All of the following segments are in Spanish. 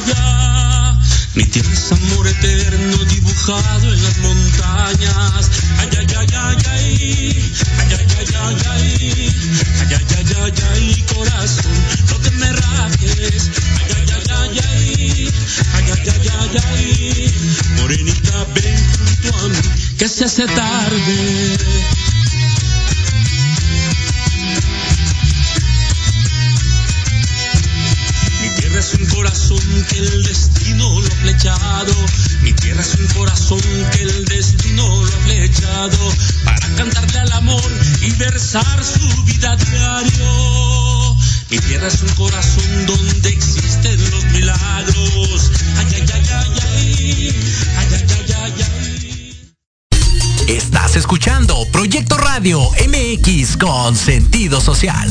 vaya. Mi tierra es amor eterno dibujado en las montañas. Ay, ay, ay, ay, ay, ay, ay, ay, ay, ay, ay, ay, ay, ay, ay, corazón, no te me rajes. Ay, ay, ay, ay, ay, ay, ay, ay, ay, ay, morenita, ven junto a mí, que se hace tarde. Tierra es un corazón que el destino lo ha flechado. Mi tierra es un corazón que el destino lo ha flechado. Para cantarle al amor y versar su vida diario. Mi tierra es un corazón donde existen los milagros. Ay, ay, ay, ay, ay. Ay, ay, ay, ay, ay. Estás escuchando Proyecto Radio MX con sentido social.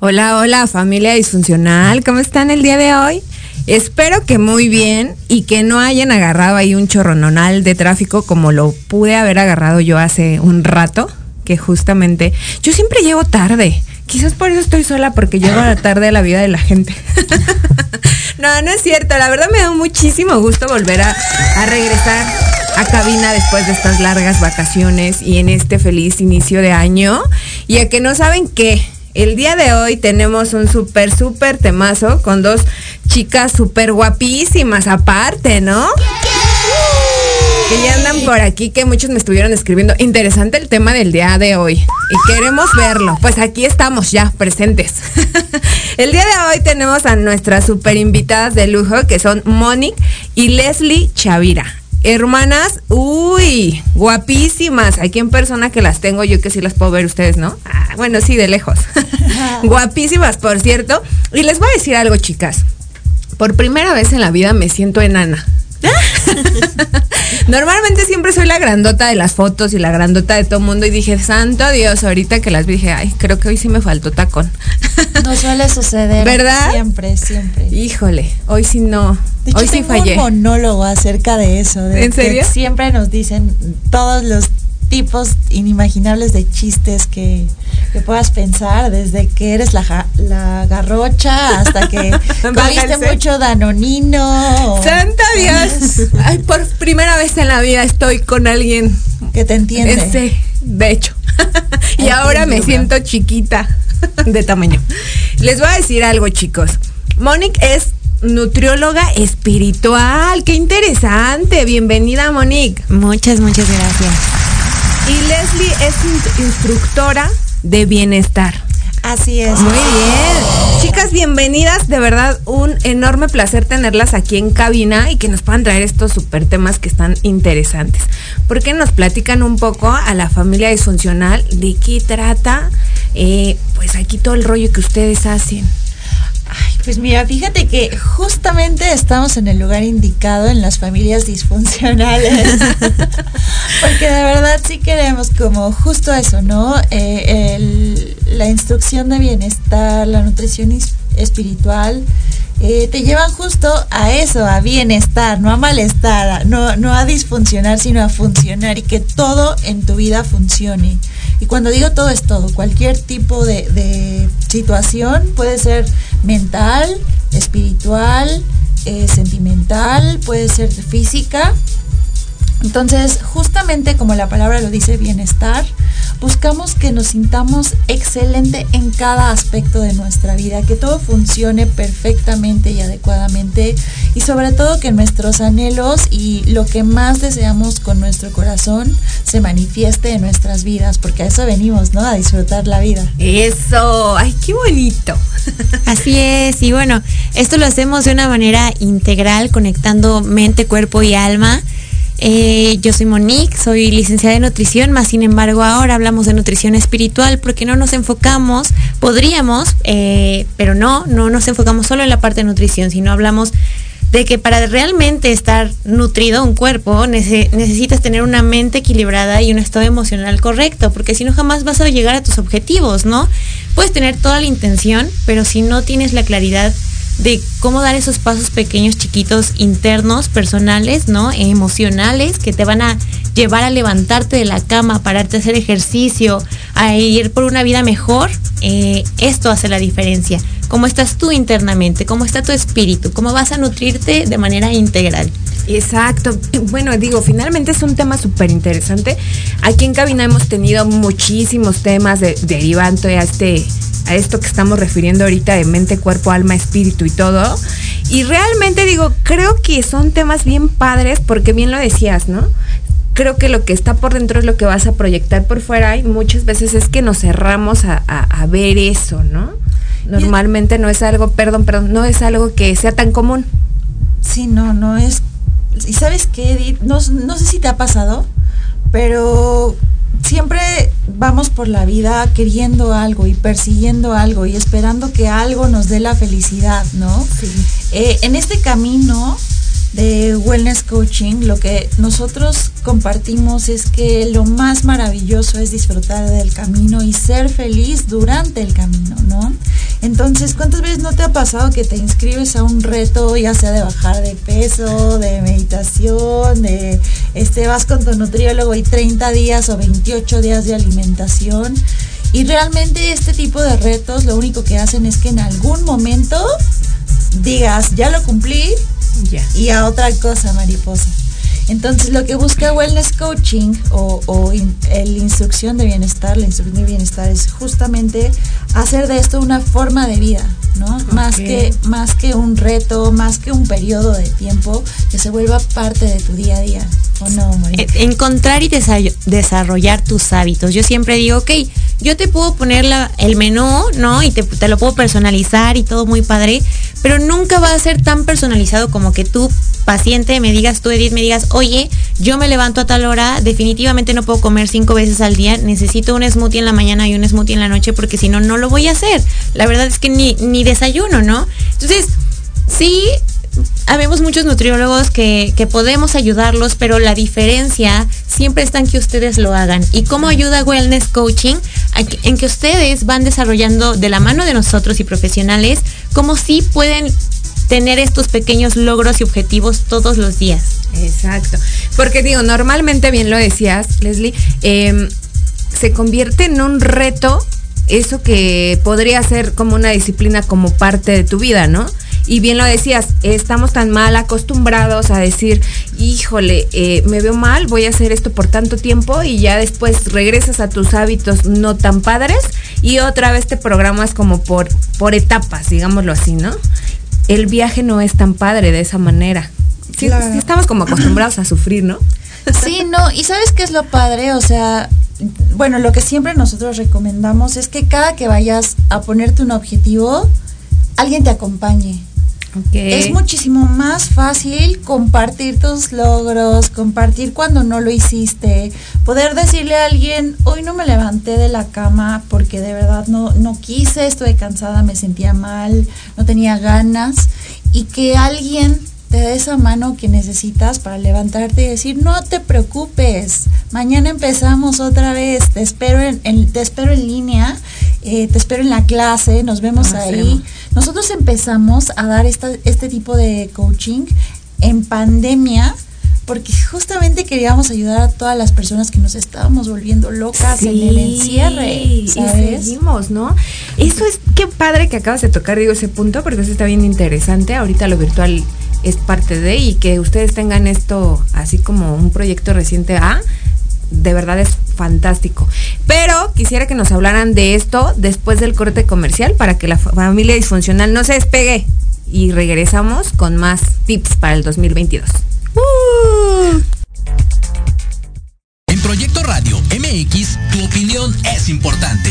Hola, hola familia disfuncional, ¿cómo están el día de hoy? Espero que muy bien y que no hayan agarrado ahí un chorrononal de tráfico como lo pude haber agarrado yo hace un rato, que justamente yo siempre llego tarde. Quizás por eso estoy sola porque llego tarde a la vida de la gente. no, no es cierto. La verdad me da muchísimo gusto volver a, a regresar a cabina después de estas largas vacaciones y en este feliz inicio de año. Y a que no saben qué, el día de hoy tenemos un súper, súper temazo con dos chicas súper guapísimas aparte, ¿no? Que ya andan por aquí, que muchos me estuvieron escribiendo. Interesante el tema del día de hoy. Y queremos verlo. Pues aquí estamos ya presentes. el día de hoy tenemos a nuestras super invitadas de lujo, que son Monique y Leslie Chavira. Hermanas, uy, guapísimas. Aquí en persona que las tengo, yo que sí las puedo ver ustedes, ¿no? Ah, bueno, sí, de lejos. guapísimas, por cierto. Y les voy a decir algo, chicas. Por primera vez en la vida me siento enana. Normalmente siempre soy la grandota de las fotos y la grandota de todo mundo y dije, santo Dios, ahorita que las vi dije, ay, creo que hoy sí me faltó tacón. No suele suceder. ¿Verdad? Siempre, siempre. Híjole, hoy sí no. De hecho, hoy sí tengo fallé. un monólogo acerca de eso. de ¿En que serio? siempre nos dicen todos los tipos inimaginables de chistes que, que puedas pensar, desde que eres la, ja- la garrocha hasta que comiste mucho danonino. Santa Dios. Ay, por primera vez en la vida estoy con alguien. Que te entiende. Ese, de hecho. y Entiendo, ahora me siento chiquita de tamaño. Les voy a decir algo, chicos. Monique es nutrióloga espiritual. Qué interesante. Bienvenida, Monique. Muchas, muchas gracias. Y Leslie es in- instructora de bienestar. Así es. Muy bien. Chicas, bienvenidas. De verdad, un enorme placer tenerlas aquí en cabina y que nos puedan traer estos super temas que están interesantes. ¿Por qué nos platican un poco a la familia disfuncional de qué trata? eh, pues aquí todo el rollo que ustedes hacen. Pues mira, fíjate que justamente estamos en el lugar indicado en las familias disfuncionales. Porque de verdad sí queremos como justo eso, ¿no? Eh, la instrucción de bienestar, la nutrición espiritual, eh, te llevan justo a eso, a bienestar, no a malestar, no, no a disfuncionar, sino a funcionar y que todo en tu vida funcione. Y cuando digo todo es todo, cualquier tipo de, de situación puede ser mental, espiritual, eh, sentimental, puede ser física. Entonces, justamente como la palabra lo dice, bienestar, buscamos que nos sintamos excelente en cada aspecto de nuestra vida, que todo funcione perfectamente y adecuadamente y sobre todo que nuestros anhelos y lo que más deseamos con nuestro corazón se manifieste en nuestras vidas, porque a eso venimos, ¿no? A disfrutar la vida. Eso, ay, qué bonito. Así es, y bueno, esto lo hacemos de una manera integral, conectando mente, cuerpo y alma. Eh, yo soy Monique, soy licenciada en nutrición, más sin embargo ahora hablamos de nutrición espiritual porque no nos enfocamos, podríamos, eh, pero no, no nos enfocamos solo en la parte de nutrición, sino hablamos de que para realmente estar nutrido un cuerpo necesitas tener una mente equilibrada y un estado emocional correcto, porque si no jamás vas a llegar a tus objetivos, ¿no? Puedes tener toda la intención, pero si no tienes la claridad de cómo dar esos pasos pequeños, chiquitos, internos, personales, ¿no? Emocionales, que te van a llevar a levantarte de la cama, a pararte a hacer ejercicio, a ir por una vida mejor, eh, esto hace la diferencia. Cómo estás tú internamente, cómo está tu espíritu, cómo vas a nutrirte de manera integral. Exacto. Bueno, digo, finalmente es un tema súper interesante. Aquí en cabina hemos tenido muchísimos temas de, derivante a este a esto que estamos refiriendo ahorita de mente, cuerpo, alma, espíritu y todo. Y realmente digo, creo que son temas bien padres porque bien lo decías, ¿no? Creo que lo que está por dentro es lo que vas a proyectar por fuera y muchas veces es que nos cerramos a, ver eso, ¿no? Normalmente no es algo, perdón, perdón, no es algo que sea tan común. Sí, no, no es. ¿Y sabes qué, Edith? No, no sé si te ha pasado, pero siempre vamos por la vida queriendo algo y persiguiendo algo y esperando que algo nos dé la felicidad, ¿no? Sí. Eh, en este camino de Wellness Coaching, lo que nosotros compartimos es que lo más maravilloso es disfrutar del camino y ser feliz durante el camino, ¿no? Entonces, ¿cuántas veces no te ha pasado que te inscribes a un reto, ya sea de bajar de peso, de meditación, de este vas con tu nutriólogo y 30 días o 28 días de alimentación? Y realmente este tipo de retos lo único que hacen es que en algún momento digas, ya lo cumplí, y a otra cosa, mariposa. Entonces, lo que busca Wellness Coaching o, o el instrucción de bienestar, la instrucción de bienestar es justamente hacer de esto una forma de vida, ¿no? Más, que, más que un reto, más que un periodo de tiempo que se vuelva parte de tu día a día. ¿O no, e, Encontrar y desarrollar tus hábitos. Yo siempre digo, ok, yo te puedo poner la, el menú, ¿no? Y te, te, lo puedo personalizar y todo muy padre, pero nunca va a ser tan personalizado como que tú, paciente, me digas, tú, Edith, me digas, oye, yo me levanto a tal hora, definitivamente no puedo comer cinco veces al día, necesito un smoothie en la mañana y un smoothie en la noche porque si no, no lo voy a hacer. La verdad es que ni, ni desayuno, ¿no? Entonces, sí, habemos muchos nutriólogos que, podemos ayudarlos, pero la diferencia siempre está en que ustedes lo hagan. ¿Y cómo ayuda Wellness Coaching? En que ustedes van desarrollando de la mano de nosotros y profesionales cómo sí pueden tener estos pequeños logros y objetivos todos los días. Exacto. Porque digo, normalmente, bien lo decías, Leslie, em, se convierte en un reto eso que podría ser como una disciplina como parte de tu vida, ¿no? Y bien lo decías, estamos tan mal acostumbrados a decir, híjole, eh, me veo mal, voy a hacer esto por tanto tiempo y ya después regresas a tus hábitos no tan padres y otra vez te programas como por, por etapas, digámoslo así, ¿no? El viaje no es tan padre de esa manera. Sí, estamos como acostumbrados a sufrir, ¿no? Sí, no, y ¿sabes qué es lo padre? O sea, bueno, lo que siempre nosotros recomendamos es que cada que vayas a ponerte un objetivo, alguien te acompañe. Es muchísimo más fácil compartir tus logros, compartir cuando no lo hiciste, poder decirle a alguien, hoy no me levanté de la cama porque de verdad no, no quise, estoy cansada, me sentía mal, no tenía ganas, y que alguien te dé esa mano que necesitas para levantarte y decir, no te preocupes, mañana empezamos otra vez, te espero en, te espero en línea, eh, te espero en la clase, nos vemos ahí. Nosotros empezamos a dar este tipo de coaching en pandemia porque justamente queríamos ayudar a todas las personas que nos estábamos volviendo locas en el encierre. ¿sabes? Y seguimos, ¿no? Eso es, qué padre que acabas de tocar, digo, ese punto, porque eso está bien interesante. Ahorita lo virtual es parte de, y que ustedes tengan esto así como un proyecto reciente A, de verdad es fantástico. Pero quisiera que nos hablaran de esto después del corte comercial para que la familia disfuncional no se despegue. Y regresamos con más tips para el 2022. Uh. En Proyecto Radio MX, tu opinión es importante.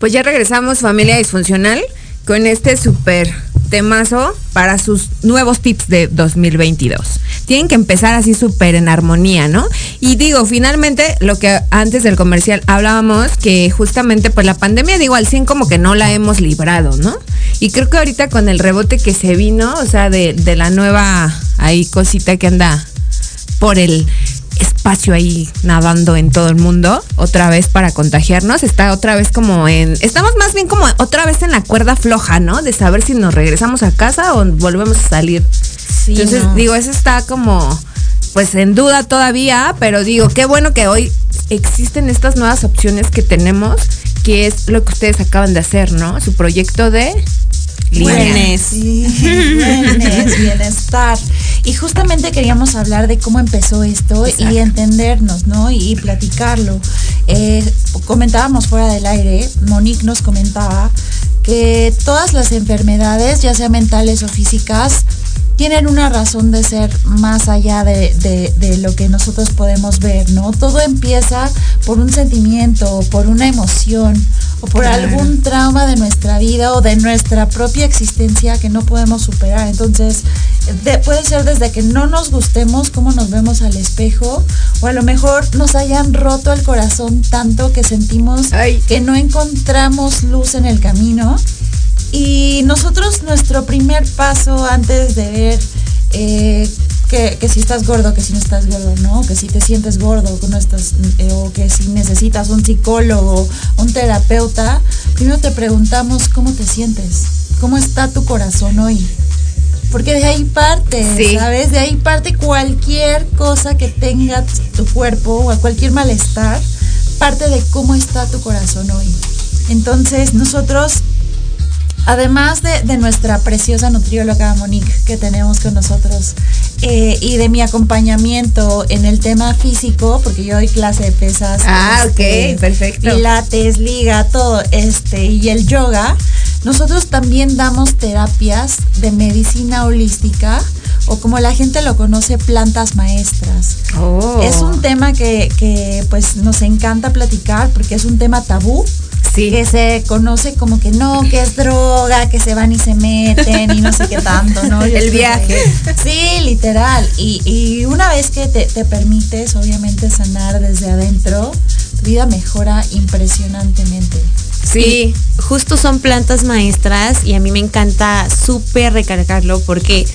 Pues ya regresamos, familia disfuncional, con este súper temazo para sus nuevos tips de 2022. Tienen que empezar así súper en armonía, ¿no? Y digo, finalmente, lo que antes del comercial hablábamos, que justamente pues la pandemia, digo, al 100 como que no la hemos librado, ¿no? Y creo que ahorita con el rebote que se vino, o sea, de, de la nueva ahí cosita que anda por el espacio ahí nadando en todo el mundo, otra vez para contagiarnos, está otra vez como en, estamos más bien como otra vez en la cuerda floja, ¿no? De saber si nos regresamos a casa o volvemos a salir. Entonces, digo, eso está como, pues en duda todavía, pero digo, qué bueno que hoy existen estas nuevas opciones que tenemos, que es lo que ustedes acaban de hacer, ¿no? Su proyecto de Bienestar. Y justamente queríamos hablar de cómo empezó esto y entendernos, ¿no? Y, platicarlo. Eh, comentábamos fuera del aire, Monique nos comentaba que todas las enfermedades, ya sean mentales o físicas, tienen una razón de ser más allá de, de, lo que nosotros podemos ver, ¿no? Todo empieza por un sentimiento, por una emoción, o por algún trauma de nuestra vida o de nuestra propia existencia que no podemos superar. Entonces, puede ser desde que no nos gustemos cómo nos vemos al espejo, o a lo mejor nos hayan roto el corazón tanto que sentimos que no encontramos luz en el camino. Y nosotros nuestro primer paso antes de ver eh, que, si estás gordo, que si no estás gordo, ¿no? Que si te sientes gordo, que no estás, eh, o que si necesitas un psicólogo, un terapeuta, primero te preguntamos cómo te sientes, cómo está tu corazón hoy. Porque de ahí parte, ¿sabes? De ahí parte cualquier cosa que tenga tu cuerpo o cualquier malestar, parte de cómo está tu corazón hoy. Entonces nosotros además de, nuestra preciosa nutrióloga Monique que tenemos con nosotros eh, y de mi acompañamiento en el tema físico, porque yo doy clase de pesas. Ah, este, ok, perfecto. Pilates, liga, todo, este, y el yoga. Nosotros también damos terapias de medicina holística o como la gente lo conoce, plantas maestras. Oh. Es un tema que, que pues nos encanta platicar porque es un tema tabú que se conoce como que no, que es droga, que se van y se meten y no sé qué tanto, ¿no? El viaje. Sí, literal. Y, una vez que te, permites, obviamente, sanar desde adentro, tu vida mejora impresionantemente. Sí, justo son plantas maestras y a mí me encanta súper recargarlo porque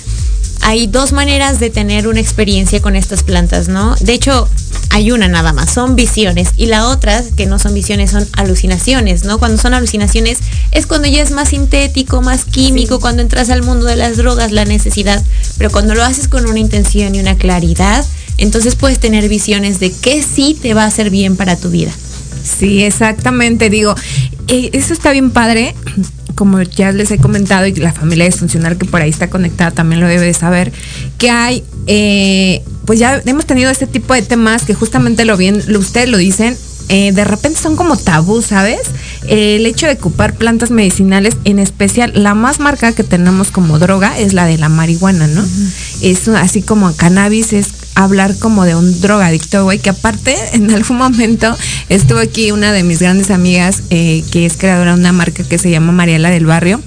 hay dos maneras de tener una experiencia con estas plantas, ¿no? De hecho, hay una nada más, son visiones. Y la otra, que no son visiones, son alucinaciones, ¿no? Cuando son alucinaciones es cuando ya es más sintético, más químico, cuando entras al mundo de las drogas, la necesidad. Pero cuando lo haces con una intención y una claridad, entonces puedes tener visiones de qué sí te va a hacer bien para tu vida. Sí, exactamente. Digo, eh, eso está bien padre como ya les he comentado y la familia disfuncional que por ahí está conectada también lo debe de saber, que hay, eh, pues ya hemos tenido este tipo de temas que justamente lo bien, ustedes lo dicen, eh, de repente son como tabú, ¿sabes? el hecho de ocupar plantas medicinales, en especial la más marcada que tenemos como droga es la de la marihuana, ¿no? Es así como cannabis es hablar como de un drogadicto, güey, que aparte en algún momento estuvo aquí una de mis grandes amigas eh, que es creadora de una marca que se llama Mariela del Barrio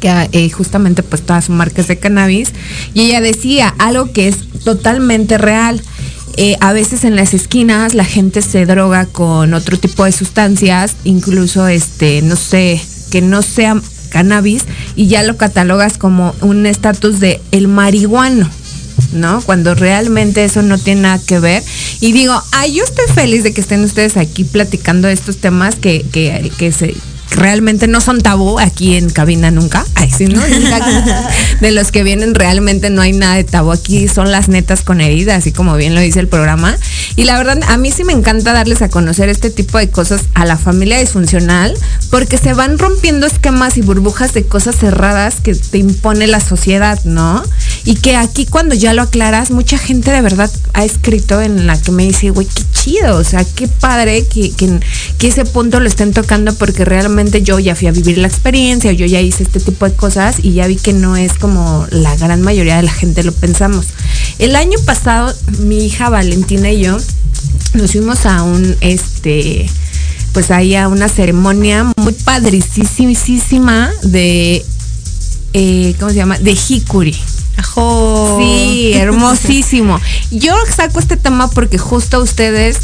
que eh, justamente pues todas su marcas de cannabis y ella decía algo que es totalmente real. Eh, a veces en las esquinas la gente se droga con otro tipo de sustancias, incluso este, no sé, que no sea cannabis y ya lo catalogas como un estatus de el marihuano. ¿No? Cuando realmente eso no tiene nada que ver. Y digo, ay, yo estoy feliz de que estén ustedes aquí platicando estos temas que, que, que se realmente no son tabú aquí en cabina nunca. Ay, sí, ¿no? De los que vienen realmente no hay nada de tabú. Aquí son las netas con heridas, así como bien lo dice el programa. Y la verdad, a mí sí me encanta darles a conocer este tipo de cosas a la familia disfuncional, porque se van rompiendo esquemas y burbujas de cosas cerradas que te impone la sociedad, ¿no? Y que aquí cuando ya lo aclaras, mucha gente de verdad ha escrito en la que me dice, güey, qué chido, o sea, qué padre que, que, que ese punto lo estén tocando porque realmente yo ya fui a vivir la experiencia, yo ya hice este tipo de cosas y ya vi que no es como la gran mayoría de la gente lo pensamos. El año pasado, mi hija Valentina y yo nos fuimos a un, este, pues ahí a una ceremonia muy padricísima de, eh, ¿cómo se llama? De Hikuri. Sí, hermosísimo. Yo saco este tema porque justo ustedes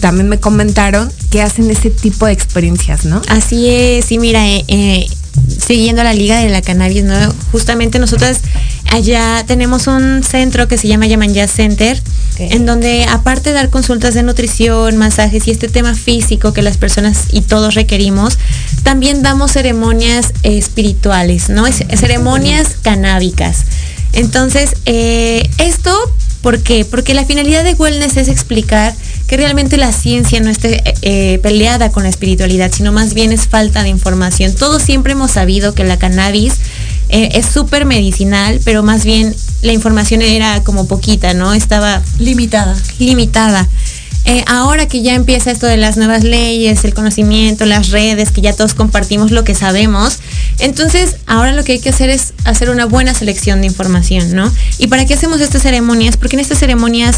también me comentaron que hacen ese tipo de experiencias, ¿no? Así es, sí, mira, eh, eh, siguiendo la Liga de la Cannabis, ¿no? Justamente nosotras allá tenemos un centro que se llama Yaman Jazz Center, en donde aparte de dar consultas de nutrición, masajes y este tema físico que las personas y todos requerimos, también damos ceremonias espirituales, ¿no? ceremonias canábicas. Entonces, eh, esto, ¿por qué? Porque la finalidad de wellness es explicar que realmente la ciencia no esté eh, peleada con la espiritualidad, sino más bien es falta de información. Todos siempre hemos sabido que la cannabis eh, es súper medicinal, pero más bien la información era como poquita, ¿no? Estaba limitada. Limitada. Eh, ahora que ya empieza esto de las nuevas leyes, el conocimiento, las redes, que ya todos compartimos lo que sabemos, entonces ahora lo que hay que hacer es hacer una buena selección de información, ¿no? ¿Y para qué hacemos estas ceremonias? Porque en estas ceremonias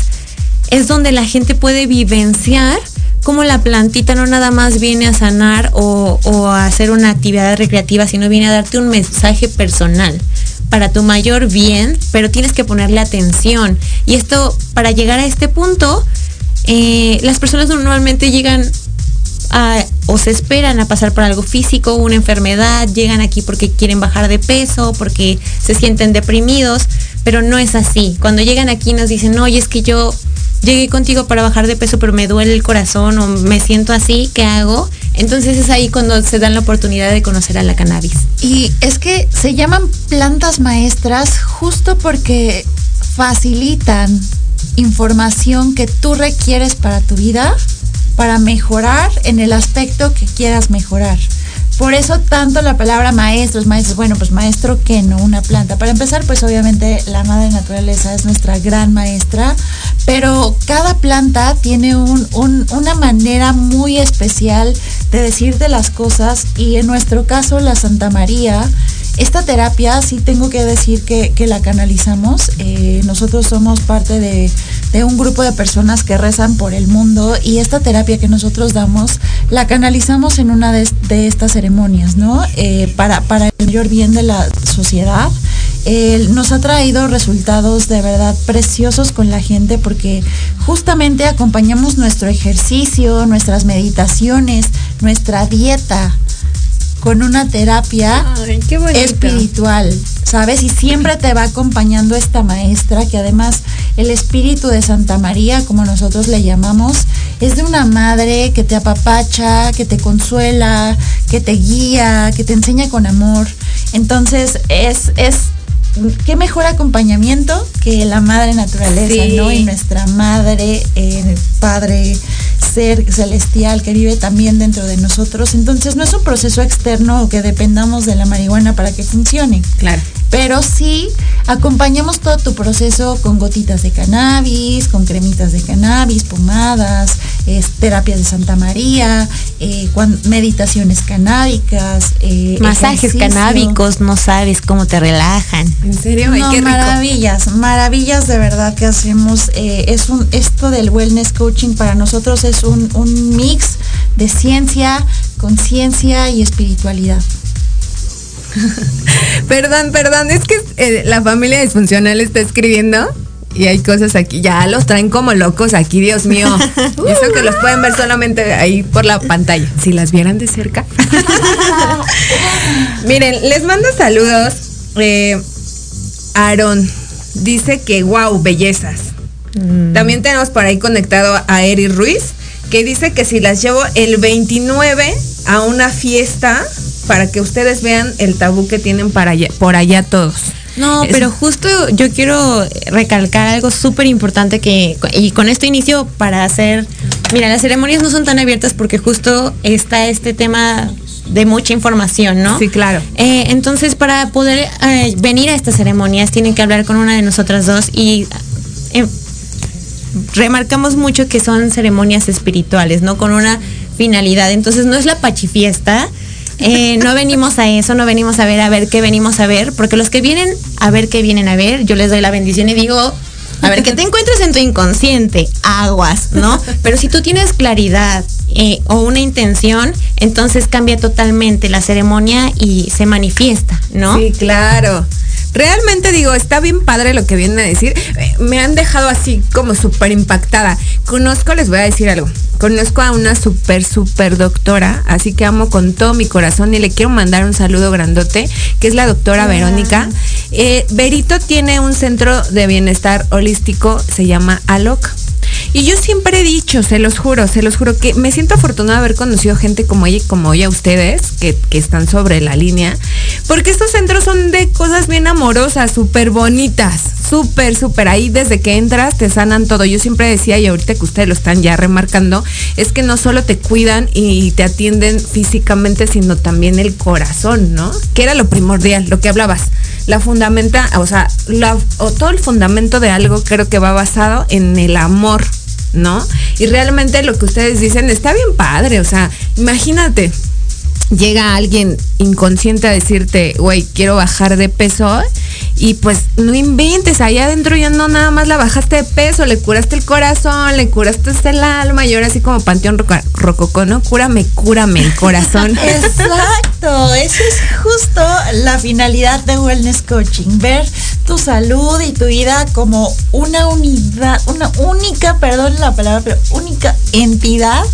es donde la gente puede vivenciar cómo la plantita no nada más viene a sanar o, a hacer una actividad recreativa, sino viene a darte un mensaje personal para tu mayor bien, pero tienes que ponerle atención. Y esto, para llegar a este punto, eh, las personas normalmente llegan o se esperan a pasar por algo físico, una enfermedad, llegan aquí porque quieren bajar de peso, porque se sienten deprimidos, pero no es así. Cuando llegan aquí nos dicen, oye, es que yo llegué contigo para bajar de peso, pero me duele el corazón o me siento así, ¿qué hago? Entonces es ahí cuando se dan la oportunidad de conocer a la cannabis. Y es que se llaman plantas maestras justo porque facilitan información que tú requieres para tu vida para mejorar en el aspecto que quieras mejorar. Por eso tanto la palabra maestros, maestros, bueno, pues maestro que no, una planta. Para empezar, pues obviamente la madre naturaleza es nuestra gran maestra, pero cada planta tiene una manera muy especial de decirte las cosas y en nuestro caso la Santa María esta terapia sí tengo que decir que, la canalizamos. Eh, nosotros somos parte de, un grupo de personas que rezan por el mundo y esta terapia que nosotros damos la canalizamos en una de, estas ceremonias, ¿no? Eh, para, para el mayor bien de la sociedad. nos ha traído resultados de verdad preciosos con la gente porque justamente acompañamos nuestro ejercicio, nuestras meditaciones, nuestra dieta, con una terapia espiritual, ¿sabes? Y siempre te va acompañando esta maestra que además el espíritu de Santa María, como nosotros le llamamos, es de una madre que te apapacha, que te consuela, que te guía, que te enseña con amor. Entonces es, es qué mejor acompañamiento que la madre naturaleza, ¿no? Y nuestra madre, eh, padre, ser celestial que vive también dentro de nosotros. Entonces no es un proceso externo que dependamos de la marihuana para que funcione. Claro pero sí acompañamos todo tu proceso con gotitas de cannabis, con cremitas de cannabis, pomadas, terapias de Santa María, eh, meditaciones canábicas, eh, masajes canábicos, no sabes cómo te relajan. ¿En serio? No, maravillas, maravillas de verdad que hacemos. Eh, es un, esto del wellness coaching para nosotros es un, un mix de ciencia, conciencia y espiritualidad. perdón, perdón, es que eh, la familia disfuncional está escribiendo y hay cosas aquí, ya los traen como locos aquí, Dios mío. Y eso que los pueden ver solamente ahí por la pantalla. Si las vieran de cerca. Miren, les mando saludos. Eh, Aaron dice que wow, bellezas. Mm. También tenemos por ahí conectado a Eri Ruiz, que dice que si las llevo el 29 a una fiesta, para que ustedes vean el tabú que tienen para por allá todos. No, pero justo yo quiero recalcar algo súper importante que, y con esto inicio para hacer, mira, las ceremonias no son tan abiertas porque justo está este tema de mucha información, ¿no? Sí, claro. Eh, entonces, para poder eh, venir a estas ceremonias, tienen que hablar con una de nosotras dos y eh, remarcamos mucho que son ceremonias espirituales, ¿no? Con una finalidad. Entonces, no es la pachifiesta, eh, no venimos a eso, no venimos a ver a ver qué venimos a ver, porque los que vienen a ver qué vienen a ver, yo les doy la bendición y digo, a ver, que te encuentres en tu inconsciente, aguas, ¿no? Pero si tú tienes claridad eh, o una intención, entonces cambia totalmente la ceremonia y se manifiesta, ¿no? Sí, claro. Realmente digo, está bien padre lo que vienen a decir. Eh, me han dejado así como súper impactada. Conozco, les voy a decir algo. Conozco a una súper, súper doctora, así que amo con todo mi corazón y le quiero mandar un saludo grandote, que es la doctora Verónica. Eh, Berito tiene un centro de bienestar holístico, se llama ALOC. Y yo siempre he dicho, se los juro, se los juro, que me siento afortunada de haber conocido gente como ella y como ella ustedes, que, que están sobre la línea, porque estos centros son de cosas bien amorosas, súper bonitas, súper, súper. Ahí desde que entras te sanan todo. Yo siempre decía, y ahorita que ustedes lo están ya remarcando, es que no solo te cuidan y te atienden físicamente, sino también el corazón, ¿no? Que era lo primordial, lo que hablabas. La fundamenta, o sea, o todo el fundamento de algo creo que va basado en el amor, ¿no? Y realmente lo que ustedes dicen está bien padre, o sea, imagínate, llega alguien inconsciente a decirte, güey, quiero bajar de peso y pues no inventes, allá adentro ya no nada más la bajaste de peso, le curaste el corazón, le curaste el alma y ahora así como Panteón Rococó, ¿no? Cúrame, cúrame el corazón. Exacto, esa es justo la finalidad de Wellness Coaching, ver tu salud y tu vida como una unidad, una única, perdón la palabra, pero única entidad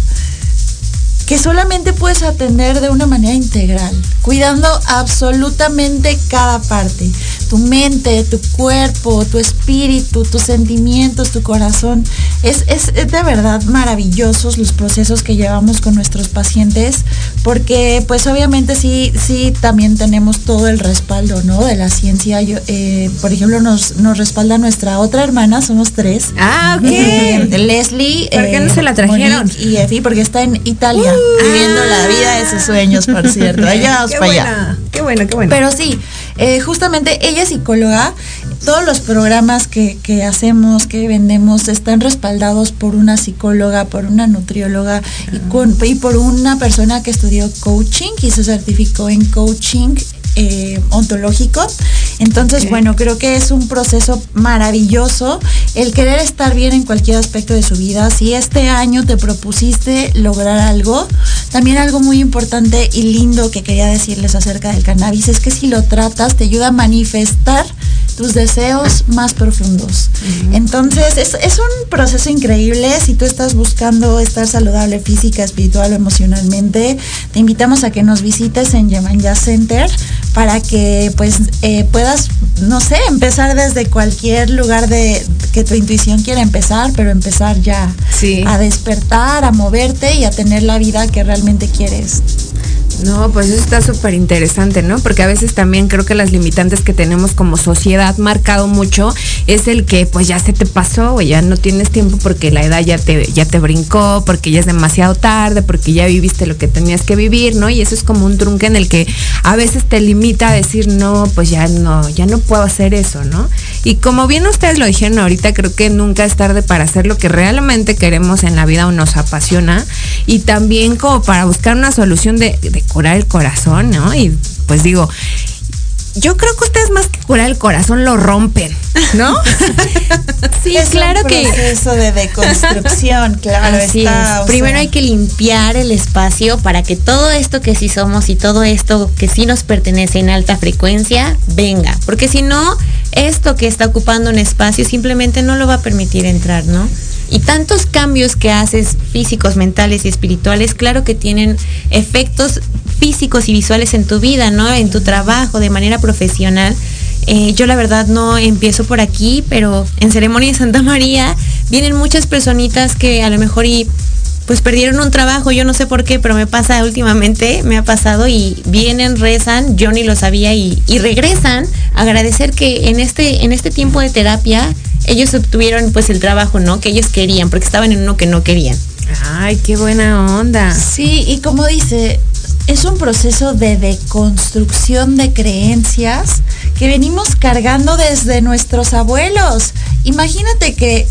que solamente puedes atender de una manera integral, cuidando absolutamente cada parte. tu mente, tu cuerpo, tu espíritu, tus sentimientos, tu corazón. Es, es, de verdad maravillosos los procesos que llevamos con nuestros pacientes, porque pues obviamente sí, sí también tenemos todo el respaldo, ¿no? De la ciencia. Yo, eh, por ejemplo, nos, nos respalda nuestra otra hermana, somos tres. Ah, ok. Leslie. ¿Por qué no se la trajeron? y Efi, porque está en Italia, viviendo la vida de sus sueños, por cierto. Allá para allá. Qué bueno, qué bueno. Pero sí, eh, justamente ella es psicóloga. Todos los programas que, hacemos, que vendemos, están respaldados por una psicóloga, por una nutrióloga y, y por una persona que estudió coaching y se certificó en coaching eh, ontológico. Entonces, bueno, creo que es un proceso maravilloso el querer estar bien en cualquier aspecto de su vida. Si este año te propusiste lograr algo, también algo muy importante y lindo que quería decirles acerca del cannabis es que si lo tratas te ayuda a manifestar tus deseos más profundos. Entonces, es, es, un proceso increíble. Si tú estás buscando estar saludable física, espiritual o emocionalmente, te invitamos a que nos visites en Yemanya Center para que pues eh, puedas, no sé, empezar desde cualquier lugar de que tu intuición quiera empezar, pero empezar ya a despertar, a moverte y a tener la vida que realmente quieres. No, pues eso está súper interesante, ¿no? Porque a veces también creo que las limitantes que tenemos como sociedad marcado mucho es el que pues ya se te pasó, o ya no tienes tiempo porque la edad ya te, ya te brincó, porque ya es demasiado tarde, porque ya viviste lo que tenías que vivir, ¿no? Y eso es como un trunque en el que a veces te limita a decir, no, pues ya no, ya no puedo hacer eso, ¿no? Y como bien ustedes lo dijeron ahorita, creo que nunca es tarde para hacer lo que realmente queremos en la vida o nos apasiona y también como para buscar una solución de curar el corazón, ¿no? Y pues digo, yo creo que ustedes más que curar el corazón lo rompen, ¿no? sí, claro que eso de deconstrucción, claro. Así es. Primero hay que limpiar el espacio para que todo esto que sí somos y todo esto que sí nos pertenece en alta frecuencia venga, porque si no, esto que está ocupando un espacio simplemente no lo va a permitir entrar, ¿no? Y tantos cambios que haces físicos, mentales y espirituales, claro que tienen efectos físicos y visuales en tu vida, ¿no? En tu trabajo, de manera profesional. Eh, yo la verdad no empiezo por aquí, pero en Ceremonia de Santa María vienen muchas personitas que a lo mejor y pues perdieron un trabajo, yo no sé por qué, pero me pasa últimamente, me ha pasado y vienen, rezan, yo ni lo sabía y, regresan agradecer que en este, en este tiempo de terapia ellos obtuvieron pues el trabajo, ¿no? Que ellos querían, porque estaban en uno que no querían. Ay, qué buena onda. Sí, y como dice, es un proceso de deconstrucción de creencias que venimos cargando desde nuestros abuelos. Imagínate que,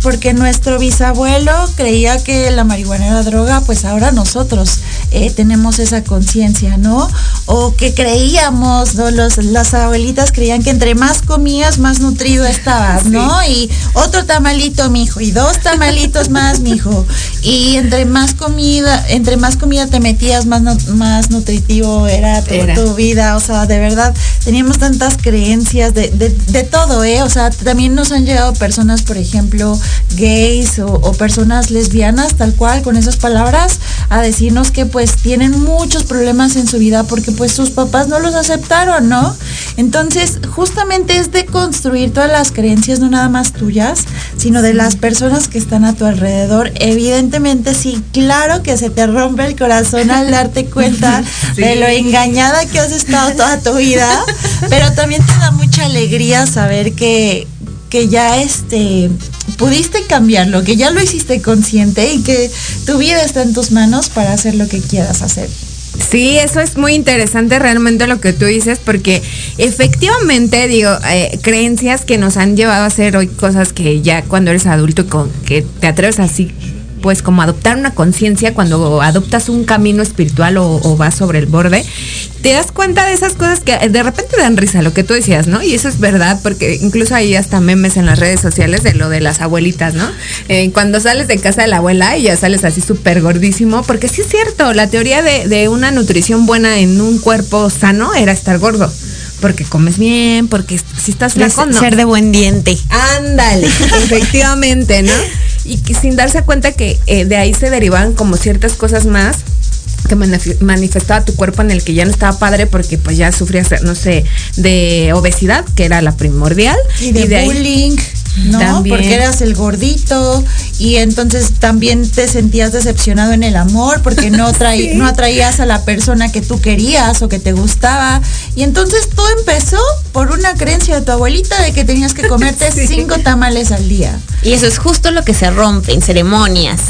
porque nuestro bisabuelo creía que la marihuana era droga, pues ahora nosotros eh, tenemos esa conciencia, ¿no? O que creíamos, ¿no? Los, las abuelitas creían que entre más comías, más nutrido estabas, ¿no? Y otro tamalito, mijo, y dos tamalitos más, mijo. Y entre más comida, entre más comida te metías, más, más nutritivo era, tu vida. O sea, de verdad, teníamos tantas creencias de, de, todo, ¿eh? O sea, también nos han llegado personas, por ejemplo, gays o, o personas lesbianas, tal cual, con esas palabras, a decirnos que pues tienen muchos problemas en su vida porque pues sus papás no los aceptaron, ¿no? Entonces, justamente es de construir todas las creencias, no nada más tuyas, sino de las personas que están a tu alrededor. Evidentemente, sí, claro que se te rompe el corazón al darte cuenta de lo engañada que has estado toda tu vida, pero también te da mucha alegría saber que, que ya este pudiste cambiarlo, que ya lo hiciste consciente y que tu vida está en tus manos para hacer lo que quieras hacer. Sí, eso es muy interesante realmente lo que tú dices, porque efectivamente, digo, eh, creencias que nos han llevado a hacer hoy cosas que ya cuando eres adulto, con, que te atreves así pues como adoptar una conciencia cuando adoptas un camino espiritual o, vas sobre el borde, te das cuenta de esas cosas que de repente dan risa, lo que tú decías, ¿no? Y eso es verdad, porque incluso hay hasta memes en las redes sociales de lo de las abuelitas, ¿no? Eh, cuando sales de casa de la abuela y ya sales así súper gordísimo, porque sí es cierto, la teoría de, una nutrición buena en un cuerpo sano era estar gordo porque comes bien, porque si estás flaco, no. Ser de buen diente. Ándale, efectivamente, ¿no? y sin darse cuenta que eh, de ahí se derivan como ciertas cosas más que manifestaba tu cuerpo en el que ya no estaba padre porque pues ya sufrías, no sé, de obesidad, que era la primordial. Y de, bullying. ¿No? Porque eras el gordito y entonces también te sentías decepcionado en el amor porque no, no atraías a la persona que tú querías o que te gustaba. Y entonces todo empezó por una creencia de tu abuelita de que tenías que comerte cinco tamales al día. Y eso es justo lo que se rompe en ceremonias.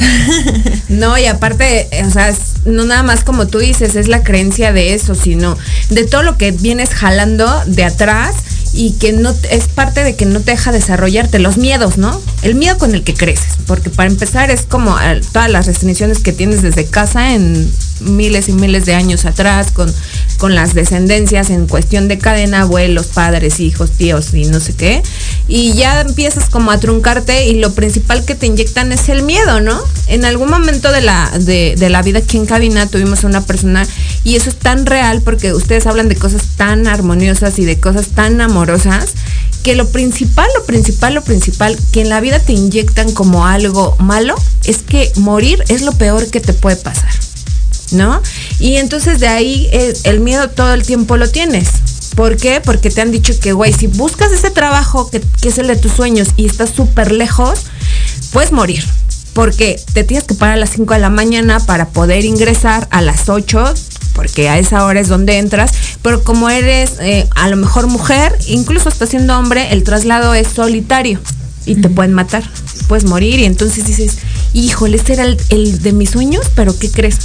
no, y aparte, o sea, no nada más como tú dices, es la creencia de eso, sino de todo lo que vienes jalando de atrás y que no es parte de que no te deja desarrollarte los miedos, ¿no? El miedo con el que creces, porque para empezar es como eh, todas las restricciones que tienes desde casa en miles y miles de años atrás con, con las descendencias en cuestión de cadena, abuelos, padres, hijos, tíos y no sé qué. Y ya empiezas como a truncarte y lo principal que te inyectan es el miedo, ¿no? En algún momento de la, de, la vida aquí en cabina tuvimos a una persona y eso es tan real porque ustedes hablan de cosas tan armoniosas y de cosas tan amorosas que lo principal, lo principal, lo principal que en la vida te inyectan como algo malo es que morir es lo peor que te puede pasar. ¿no? Y entonces de ahí el, miedo todo el tiempo lo tienes. ¿Por qué? Porque te han dicho que, güey, si buscas ese trabajo que, es el de tus sueños y estás súper lejos, puedes morir. Porque te tienes que parar a las 5 de la mañana para poder ingresar a las 8, porque a esa hora es donde entras. Pero como eres eh, a lo mejor mujer, incluso estás siendo hombre, el traslado es solitario y te pueden matar. Puedes morir y entonces dices, híjole, este era el, el de mis sueños, pero ¿qué crees?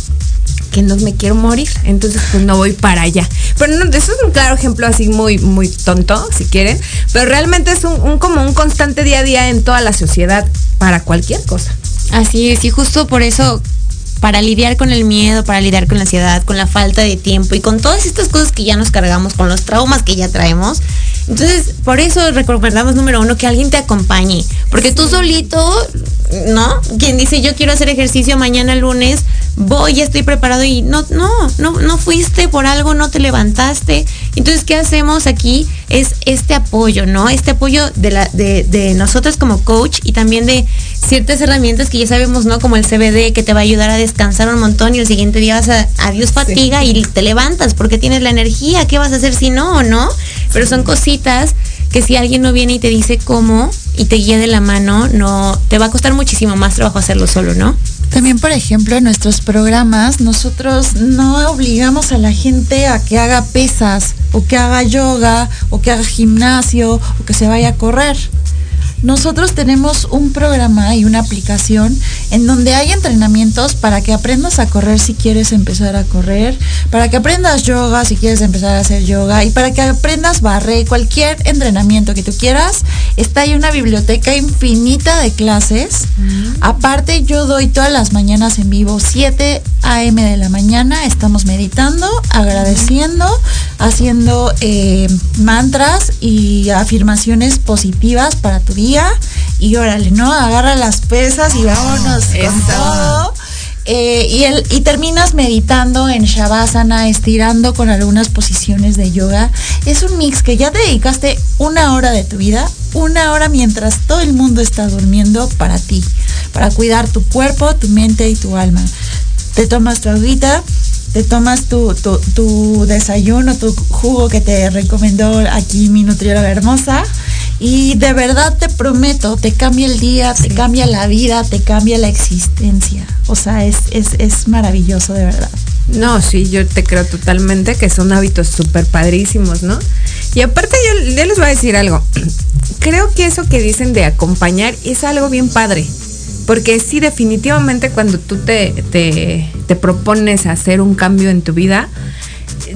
que no me quiero morir, entonces pues no voy para allá. Pero no, eso es un claro ejemplo así muy, muy tonto, si quieren, pero realmente es un, como un constante día a día en toda la sociedad para cualquier cosa. Así es, y justo por eso para lidiar con el miedo, para lidiar con la ansiedad, con la falta de tiempo y con todas estas cosas que ya nos cargamos, con los traumas que ya traemos. Entonces, por eso recomendamos número uno que alguien te acompañe, porque tú solito, ¿no? Quien dice yo quiero hacer ejercicio mañana lunes, voy, ya estoy preparado y no, no, no, no fuiste por algo, no te levantaste. Entonces, ¿qué hacemos aquí? Es este apoyo, ¿no? Este apoyo de, la, de, de nosotros como coach y también de ciertas herramientas que ya sabemos, ¿no? Como el CBD que te va a ayudar a descansar un montón y el siguiente día vas a, adiós fatiga y te levantas porque tienes la energía. ¿Qué vas a hacer si no o no? Pero son cositas que si alguien no viene y te dice cómo y te guía de la mano, no te va a costar muchísimo más trabajo hacerlo solo, ¿no? También, por ejemplo, en nuestros programas, nosotros no obligamos a la gente a que haga pesas, o que haga yoga, o que haga gimnasio, o que se vaya a correr. Nosotros tenemos un programa y una aplicación en donde hay entrenamientos para que aprendas a correr si quieres empezar a correr, para que aprendas yoga si quieres empezar a hacer yoga y para que aprendas barre, cualquier entrenamiento que tú quieras. Está ahí una biblioteca infinita de clases. Aparte yo doy todas las mañanas en vivo 7 a.m. de la mañana. Estamos meditando, agradeciendo, haciendo eh, mantras y afirmaciones positivas para tu día y órale, ¿no? Agarra las pesas y vámonos con todo. Eh, y, el, y terminas meditando en Shavasana, estirando con algunas posiciones de yoga. Es un mix que ya te dedicaste una hora de tu vida, una hora mientras todo el mundo está durmiendo para ti, para cuidar tu cuerpo, tu mente y tu alma. Te tomas tu agüita, te tomas tu, tu, desayuno, tu jugo que te recomendó aquí mi nutrióloga hermosa. Y de verdad te prometo, te cambia el día, te cambia la vida, te cambia la existencia. O sea, es, es, maravilloso de verdad. No, sí, yo te creo totalmente que son hábitos súper padrísimos, ¿no? Y aparte yo, yo les voy a decir algo. Creo que eso que dicen de acompañar es algo bien padre. Porque sí, definitivamente cuando tú te, te, propones hacer un cambio en tu vida,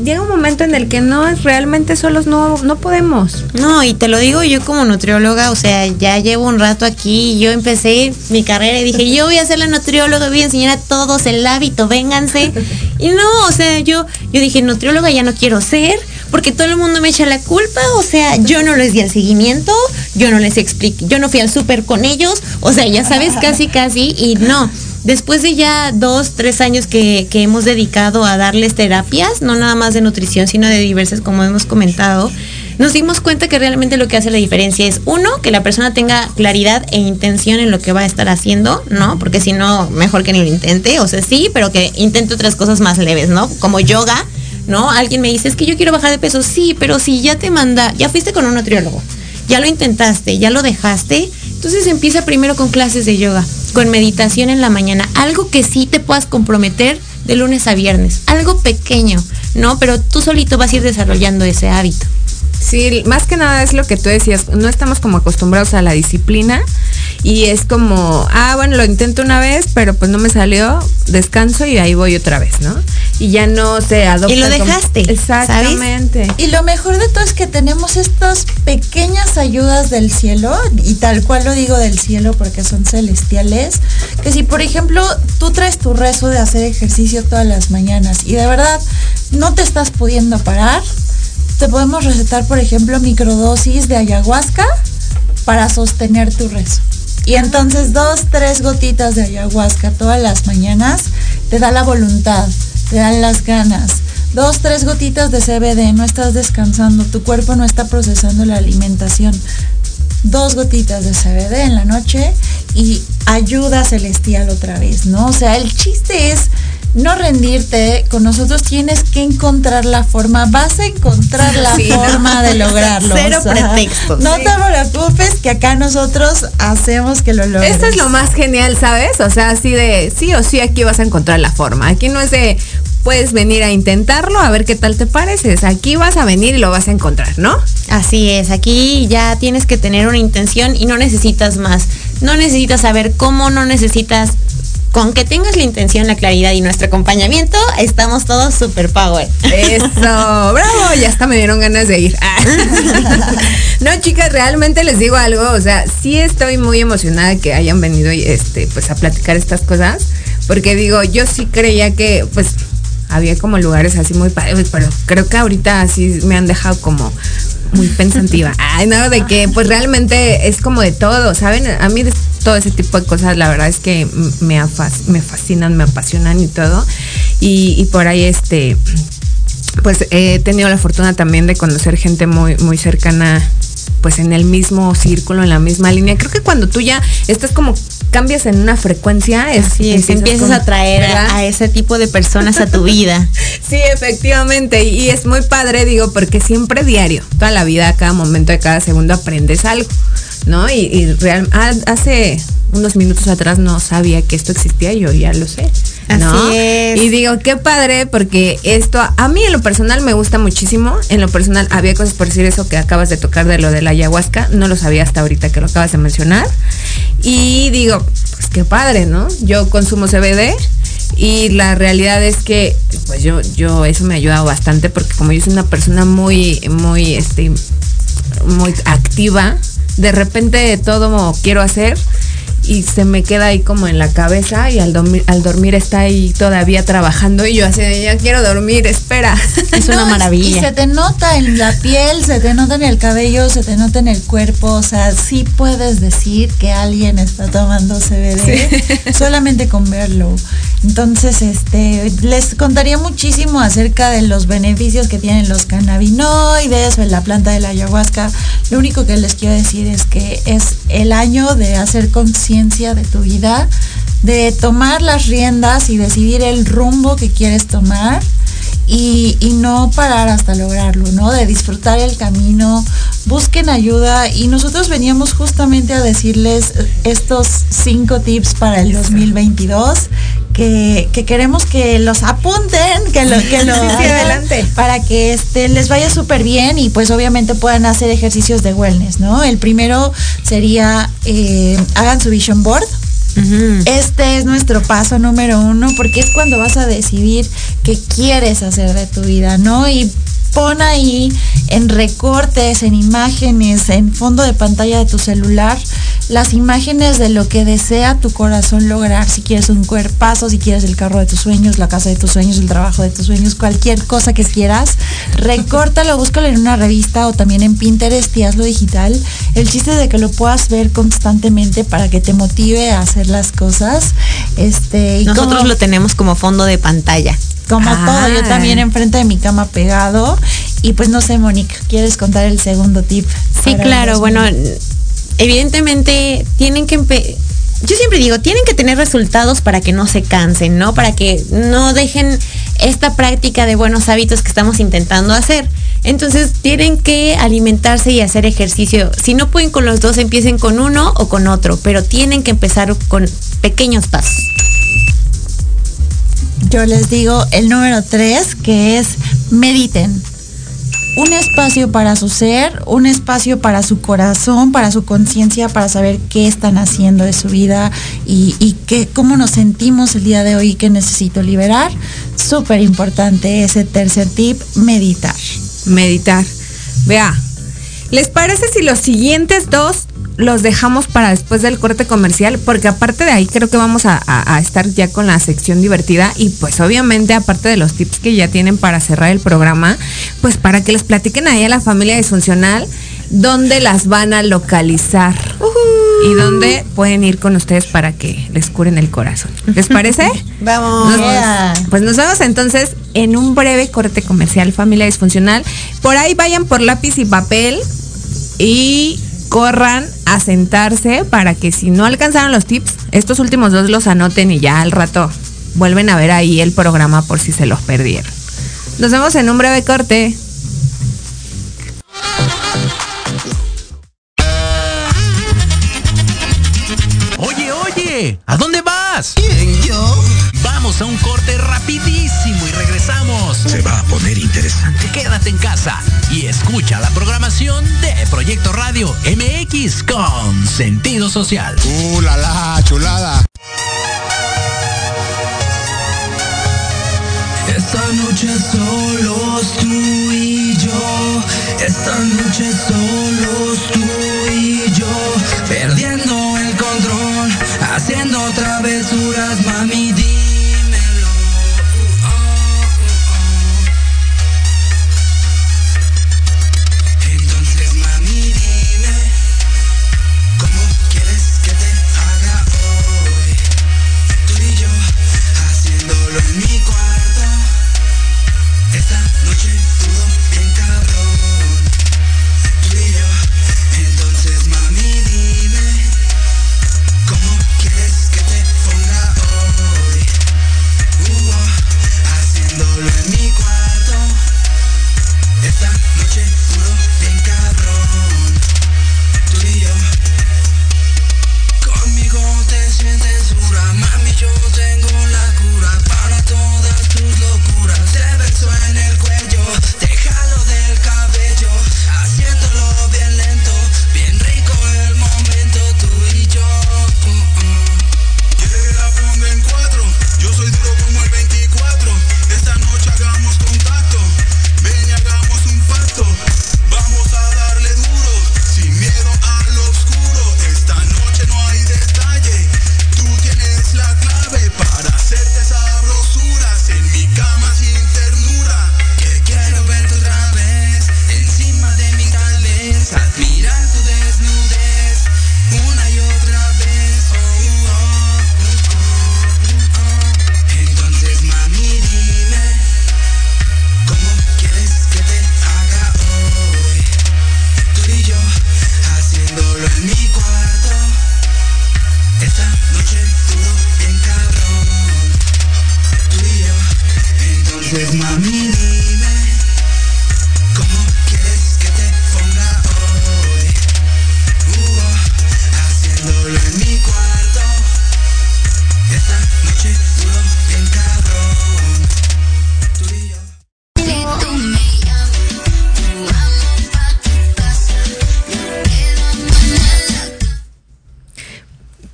llega un momento en el que no es realmente solos no, no podemos. No, y te lo digo yo como nutrióloga, o sea, ya llevo un rato aquí, yo empecé mi carrera y dije, yo voy a ser la nutrióloga, voy a enseñar a todos el hábito, vénganse. Y no, o sea, yo, yo dije, nutrióloga ya no quiero ser, porque todo el mundo me echa la culpa, o sea, yo no les di el seguimiento, yo no les expliqué, yo no fui al súper con ellos, o sea, ya sabes, casi, casi, y no. Después de ya dos, tres años que, que hemos dedicado a darles terapias, no nada más de nutrición, sino de diversas, como hemos comentado, nos dimos cuenta que realmente lo que hace la diferencia es, uno, que la persona tenga claridad e intención en lo que va a estar haciendo, ¿no? Porque si no, mejor que ni lo intente, o sea, sí, pero que intente otras cosas más leves, ¿no? Como yoga, ¿no? Alguien me dice, es que yo quiero bajar de peso, sí, pero si ya te manda, ya fuiste con un nutriólogo, ya lo intentaste, ya lo dejaste, entonces empieza primero con clases de yoga, con meditación en la mañana, algo que sí te puedas comprometer de lunes a viernes, algo pequeño, ¿no? Pero tú solito vas a ir desarrollando ese hábito. Sí, más que nada es lo que tú decías, no estamos como acostumbrados a la disciplina y es como, ah, bueno, lo intento una vez, pero pues no me salió, descanso y ahí voy otra vez, ¿no? Y ya no te adopta. Y lo dejaste. Exactamente. Y lo mejor de todo es que tenemos estas pequeñas ayudas del cielo, y tal cual lo digo del cielo porque son celestiales, que si por ejemplo tú traes tu rezo de hacer ejercicio todas las mañanas y de verdad no te estás pudiendo parar, te podemos recetar, por ejemplo, microdosis de ayahuasca para sostener tu rezo. Y entonces dos, tres gotitas de ayahuasca todas las mañanas te da la voluntad, te dan las ganas. Dos, tres gotitas de CBD, no estás descansando, tu cuerpo no está procesando la alimentación. Dos gotitas de CBD en la noche y ayuda celestial otra vez, ¿no? O sea, el chiste es no rendirte, con nosotros tienes que encontrar la forma, vas a encontrar la forma de lograrlo. Cero pretextos. No te preocupes que acá nosotros hacemos que lo logres. Esto es lo más genial, ¿sabes? O sea, así de sí o sí aquí vas a encontrar la forma. Aquí no es de puedes venir a intentarlo, a ver qué tal te pareces. Aquí vas a venir y lo vas a encontrar, ¿no? Así es, aquí ya tienes que tener una intención y no necesitas más. No necesitas saber cómo, no necesitas con que tengas la intención, la claridad y nuestro acompañamiento, estamos todos super power. Eso, bravo, ya hasta me dieron ganas de ir. no, chicas, realmente les digo algo, o sea, sí estoy muy emocionada que hayan venido este, pues a platicar estas cosas, porque digo, yo sí creía que, pues, había como lugares así muy padres, pero creo que ahorita así me han dejado como muy pensativa. Ay, no, de que pues realmente es como de todo, ¿saben? A mí todo ese tipo de cosas, la verdad es que me, me fascinan, me apasionan y todo. Y, por ahí este pues he tenido la fortuna también de conocer gente muy, muy cercana pues en el mismo círculo, en la misma línea. Creo que cuando tú ya estás como cambias en una frecuencia, es, Así empiezas, a traer a, ese tipo de personas a tu vida. sí, efectivamente, y, es muy padre, digo, porque siempre diario, toda la vida, cada momento de cada segundo aprendes algo, ¿no? Y, y real, ah, hace unos minutos atrás no sabía que esto existía, yo ya lo sé. ¿no? Y digo, qué padre, porque esto a mí en lo personal me gusta muchísimo. En lo personal había cosas por decir eso que acabas de tocar de lo de la ayahuasca, no lo sabía hasta ahorita que lo acabas de mencionar. Y digo, pues qué padre, ¿no? Yo consumo CBD y la realidad es que pues yo yo eso me ha ayudado bastante porque como yo soy una persona muy muy este muy activa, de repente todo quiero hacer y se me queda ahí como en la cabeza y al dormir, al dormir está ahí todavía trabajando y yo así ya quiero dormir, espera. Es una maravilla. Y se te nota en la piel, se te nota en el cabello, se te nota en el cuerpo, o sea, sí puedes decir que alguien está tomando CBD solamente con verlo. Entonces, este, les contaría muchísimo acerca de los beneficios que tienen los cannabinoides la planta de la ayahuasca. Lo único que les quiero decir es que es el año de hacer conciencia de tu vida, de tomar las riendas y decidir el rumbo que quieres tomar. Y, y, no parar hasta lograrlo, ¿no? De disfrutar el camino, busquen ayuda y nosotros veníamos justamente a decirles estos cinco tips para el 2022 que, queremos que los apunten, que lo, que lo adelante. para que este, les vaya súper bien y pues obviamente puedan hacer ejercicios de wellness, ¿no? El primero sería eh, hagan su vision board. Este es nuestro paso número uno porque es cuando vas a decidir qué quieres hacer de tu vida, ¿no? Y pon ahí en recortes, en imágenes, en fondo de pantalla de tu celular, las imágenes de lo que desea tu corazón lograr, si quieres un cuerpazo, si quieres el carro de tus sueños, la casa de tus sueños, el trabajo de tus sueños, cualquier cosa que quieras, recórtalo, búscalo en una revista o también en Pinterest y hazlo digital. El chiste es de que lo puedas ver constantemente para que te motive a hacer las cosas. Este, y Nosotros lo tenemos como fondo de pantalla como todo, yo también enfrente de mi cama pegado Y pues no sé, Mónica, ¿quieres contar el segundo tip? Sí, claro, bueno, evidentemente tienen que yo siempre digo, tienen que tener resultados para que no se cansen, ¿no? Para que no dejen esta práctica de buenos hábitos que estamos intentando hacer. Entonces tienen que alimentarse y hacer ejercicio. Si no pueden con los dos, empiecen con uno o con otro, pero tienen que empezar con pequeños pasos. Yo les digo el número tres, que es mediten un espacio para su ser, un espacio para su corazón, para su conciencia, para saber qué están haciendo de su vida y, qué, cómo nos sentimos el día de hoy y qué necesito liberar. Súper importante ese tercer tip, meditar. Meditar. Vea, ¿les parece si los siguientes dos los dejamos para después del corte comercial, porque aparte de ahí creo que vamos a, estar ya con la sección divertida y pues obviamente aparte de los tips que ya tienen para cerrar el programa, pues para que les platiquen ahí a la familia disfuncional dónde las van a localizar y dónde pueden ir con ustedes para que les curen el corazón. ¿Les parece? Vamos. pues nos vemos entonces en un breve corte comercial, familia disfuncional. Por ahí vayan por lápiz y papel y corran a sentarse para que si no alcanzaron los tips, estos últimos dos los anoten y ya al rato vuelven a ver ahí el programa por si se los perdieron. Nos vemos en un breve corte. ¿A dónde vas? ¿Quién, yo? Vamos a un corte rapidísimo y regresamos. Se va a poner interesante. Quédate en casa y escucha la programación de Proyecto Radio MX con sentido social. ¡Uh, la, la chulada! Esta noche solos tú y yo. Esta noche solos tú y yo. Perdiendo haciendo travesuras, mami.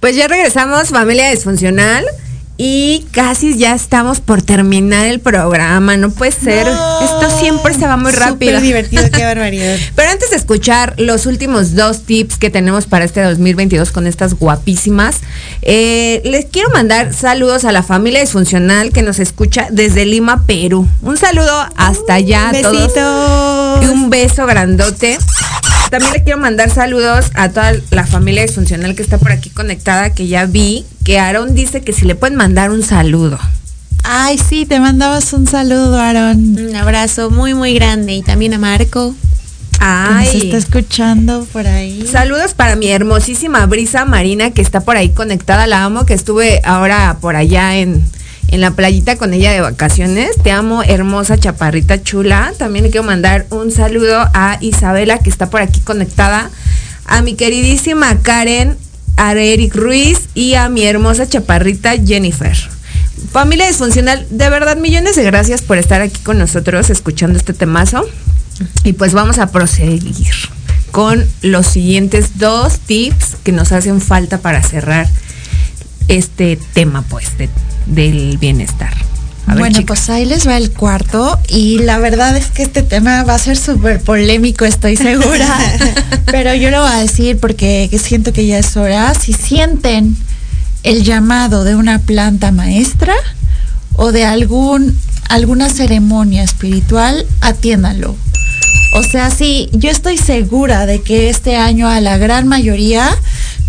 Pues ya regresamos, familia disfuncional. Y casi ya estamos por terminar el programa, no puede ser. Esto siempre se va muy rápido. Súper divertido, qué barbaridad. Pero antes de escuchar los últimos dos tips que tenemos para este 2022 con estas guapísimas, eh, les quiero mandar saludos a la familia disfuncional que nos escucha desde Lima, Perú. Un saludo hasta allá a todos. Y un beso grandote. También le quiero mandar saludos a toda la familia disfuncional que está por aquí conectada, que ya vi que Aaron dice que si le pueden mandar un saludo. Ay, sí, te mandabas un saludo, Aaron. Un abrazo muy, muy grande y también a Marco. Ay. Que nos está escuchando por ahí. Saludos para mi hermosísima Brisa Marina que está por ahí conectada. La amo, que estuve ahora por allá en, en la playita con ella de vacaciones. Te amo, hermosa chaparrita chula. También le quiero mandar un saludo a Isabela que está por aquí conectada. A mi queridísima Karen, a Eric Ruiz y a mi hermosa chaparrita Jennifer. Familia disfuncional, de verdad millones de gracias por estar aquí con nosotros escuchando este temazo. Y pues vamos a proseguir con los siguientes dos tips que nos hacen falta para cerrar este tema pues del bienestar. bueno, pues ahí les va el cuarto y la verdad es que este tema va a ser súper polémico, estoy segura, pero yo lo voy a decir porque siento que ya es hora. Si sienten el llamado de una planta maestra o de algún, alguna ceremonia espiritual, atiéndanlo. O sea, sí, yo estoy segura de que este año a la gran mayoría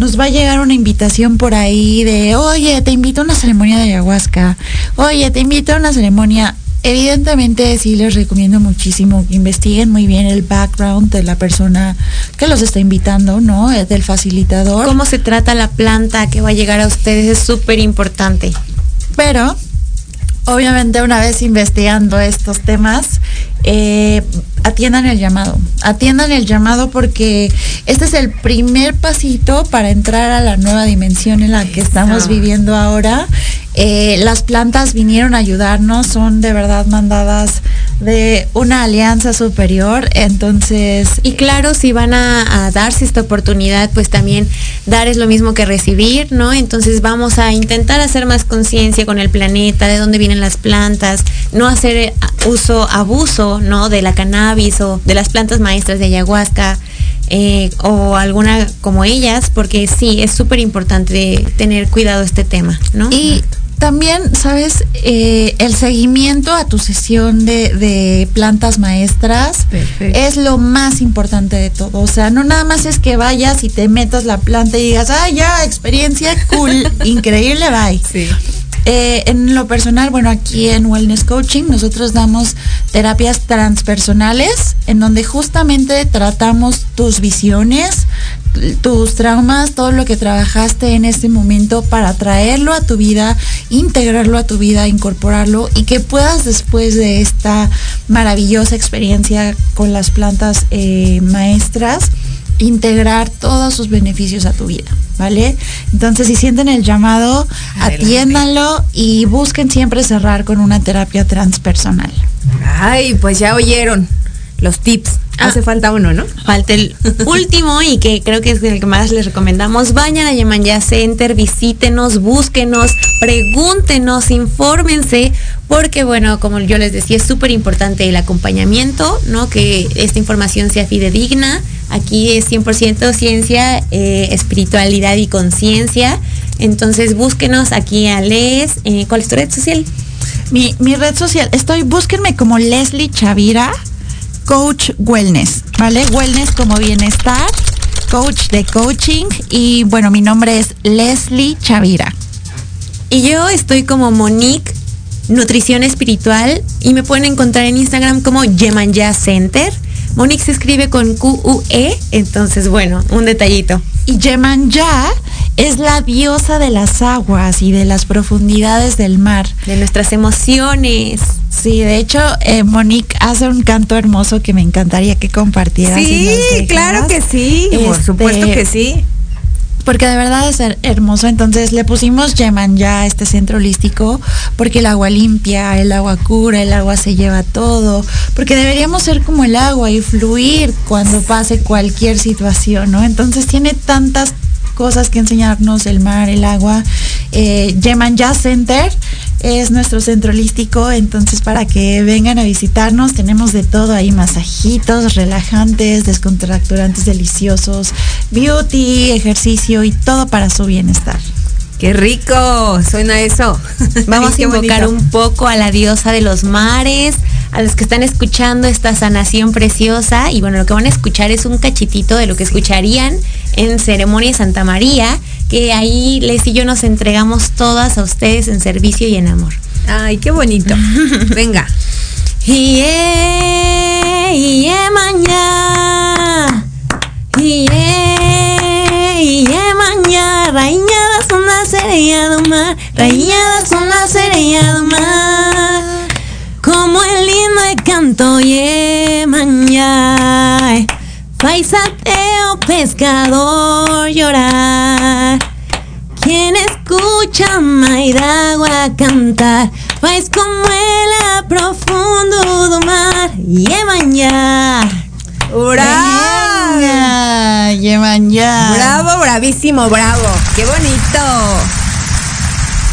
nos va a llegar una invitación por ahí de, oye, te invito a una ceremonia de ayahuasca, oye, te invito a una ceremonia. Evidentemente sí les recomiendo muchísimo que investiguen muy bien el background de la persona que los está invitando, ¿no? Del facilitador. Cómo se trata la planta que va a llegar a ustedes es súper importante. Pero obviamente una vez investigando estos temas, eh, atiendan el llamado. Atiendan el llamado porque este es el primer pasito para entrar a la nueva dimensión en la que estamos viviendo ahora. Eh, las plantas vinieron a ayudarnos, son de verdad mandadas de una alianza superior, entonces... Y claro, si van a, darse esta oportunidad, pues también dar es lo mismo que recibir, ¿no? Entonces vamos a intentar hacer más conciencia con el planeta, de dónde vienen las plantas, no hacer eh, uso, abuso, ¿no? De la cannabis o de las plantas maestras de ayahuasca. Eh, o alguna como ellas, porque sí, es súper importante tener cuidado este tema, ¿no? Y también, ¿sabes? Eh, el seguimiento a tu sesión de, plantas maestras es lo más importante de todo. O sea, no nada más es que vayas y te metas la planta y digas, ah, ya, experiencia cool, increíble, bye. Sí. Eh, en lo personal, bueno, aquí en Wellness Coaching nosotros damos terapias transpersonales en donde justamente tratamos tus visiones, tus traumas, todo lo que trabajaste en este momento para traerlo a tu vida, integrarlo a tu vida, incorporarlo y que puedas después de esta maravillosa experiencia con las plantas eh, maestras, integrar todos sus beneficios a tu vida, ¿vale? Entonces, si sienten el llamado, atiéndanlo y busquen siempre cerrar con una terapia transpersonal. Ay, pues ya oyeron los tips. Ah. Hace falta uno, ¿no? Falta el último y que creo que es el que más les recomendamos. Vayan a Yemanya Center, visítenos, búsquenos, pregúntenos, infórmense, porque bueno, como yo les decía, es súper importante el acompañamiento, ¿no? Que esta información sea fidedigna. Aquí es 100% ciencia, eh, espiritualidad y conciencia. Entonces búsquenos aquí a Les. Eh, ¿Cuál es tu red social? Mi, mi red social, estoy, búsquenme como Leslie Chavira Coach Wellness, ¿vale? Wellness como bienestar, coach de coaching y bueno, mi nombre es Leslie Chavira. Y yo estoy como Monique Nutrición Espiritual y me pueden encontrar en Instagram como Yemanya Center. Monique se escribe con Q-U-E, entonces bueno, un detallito. Y Yemanya es la diosa de las aguas y de las profundidades del mar. De nuestras emociones. Sí, de hecho, eh, Monique hace un canto hermoso que me encantaría que compartieras. Sí, claro que sí, por este, supuesto que sí. Porque de verdad es hermoso. Entonces le pusimos Yeman ya a este centro holístico porque el agua limpia, el agua cura, el agua se lleva todo. Porque deberíamos ser como el agua y fluir cuando pase cualquier situación, ¿no? Entonces tiene tantas cosas que enseñarnos el mar, el agua. Eh, Yeman Jazz Center es nuestro centro holístico, entonces para que vengan a visitarnos tenemos de todo ahí, masajitos, relajantes, descontracturantes deliciosos, beauty, ejercicio y todo para su bienestar. Qué rico, suena eso. Vamos a invocar un poco a la diosa de los mares, a los que están escuchando esta sanación preciosa. Y bueno, lo que van a escuchar es un cachitito de lo que escucharían en Ceremonia Santa María, que ahí Les y yo nos entregamos todas a ustedes en servicio y en amor. Ay, qué bonito. Venga. Iye, iye mañana. Iye, iye mañana. Rañadas son las sereia do mar. Rañadas son las sereia do mar. Como el lindo de canto ye mañana. Paisateo pescador llorar. Quien escucha Maidagua cantar, vais como el profundo do mar, Yemanya. ¡Bravo! Yemanya. Bravo, bravísimo, bravo. ¡Qué bonito!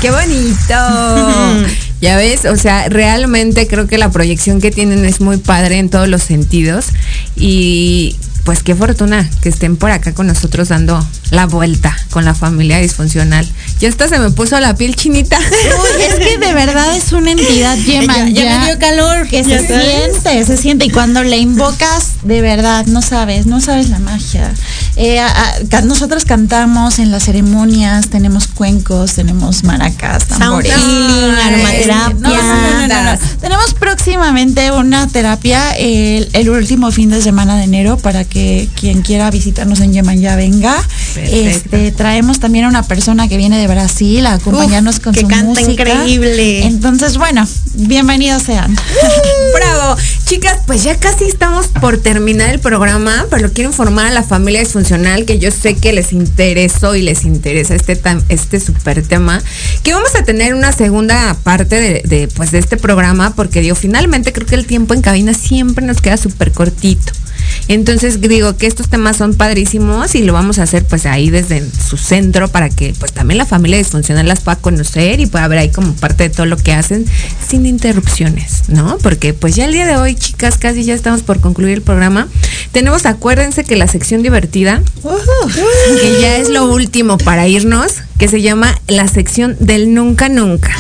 ¡Qué bonito! ya ves, o sea, realmente creo que la proyección que tienen es muy padre en todos los sentidos. Y pues qué fortuna que estén por acá con nosotros dando la vuelta con la familia disfuncional. Ya hasta se me puso la piel chinita. Uy, es que de verdad es una entidad yema. Ya- ya me dio calor. Que se sabes. siente, se siente. Y cuando le invocas, de verdad, no sabes, no sabes la magia. Eh, a- a- ca- nosotros cantamos en las ceremonias, tenemos cuencos, tenemos maracas, tambores. aromaterapia. no, no, no, no, no, no. Tenemos próximamente una terapia el, el último fin de semana de enero para que quien quiera visitarnos en Yeman ya venga. Perfecto. Este, traemos también a una persona que viene de Brasil a acompañarnos Uf, con que su canta música. increíble. Entonces, bueno, bienvenidos sean. Bravo. Chicas, pues ya casi estamos por terminar el programa, pero quiero informar a la familia disfuncional que yo sé que les interesó y les interesa este este super tema, que vamos a tener una segunda parte de, de, pues de este programa, porque digo, finalmente creo que el tiempo en cabina siempre nos queda súper cortito. Entonces digo que estos temas son padrísimos y lo vamos a hacer pues ahí desde su centro para que pues también la familia disfuncional las pueda conocer y pueda ver ahí como parte de todo lo que hacen sin interrupciones, ¿no? Porque pues ya el día de hoy, chicas, casi ya estamos por concluir el programa. Tenemos, acuérdense que la sección divertida, que ya es lo último para irnos, que se llama la sección del nunca nunca.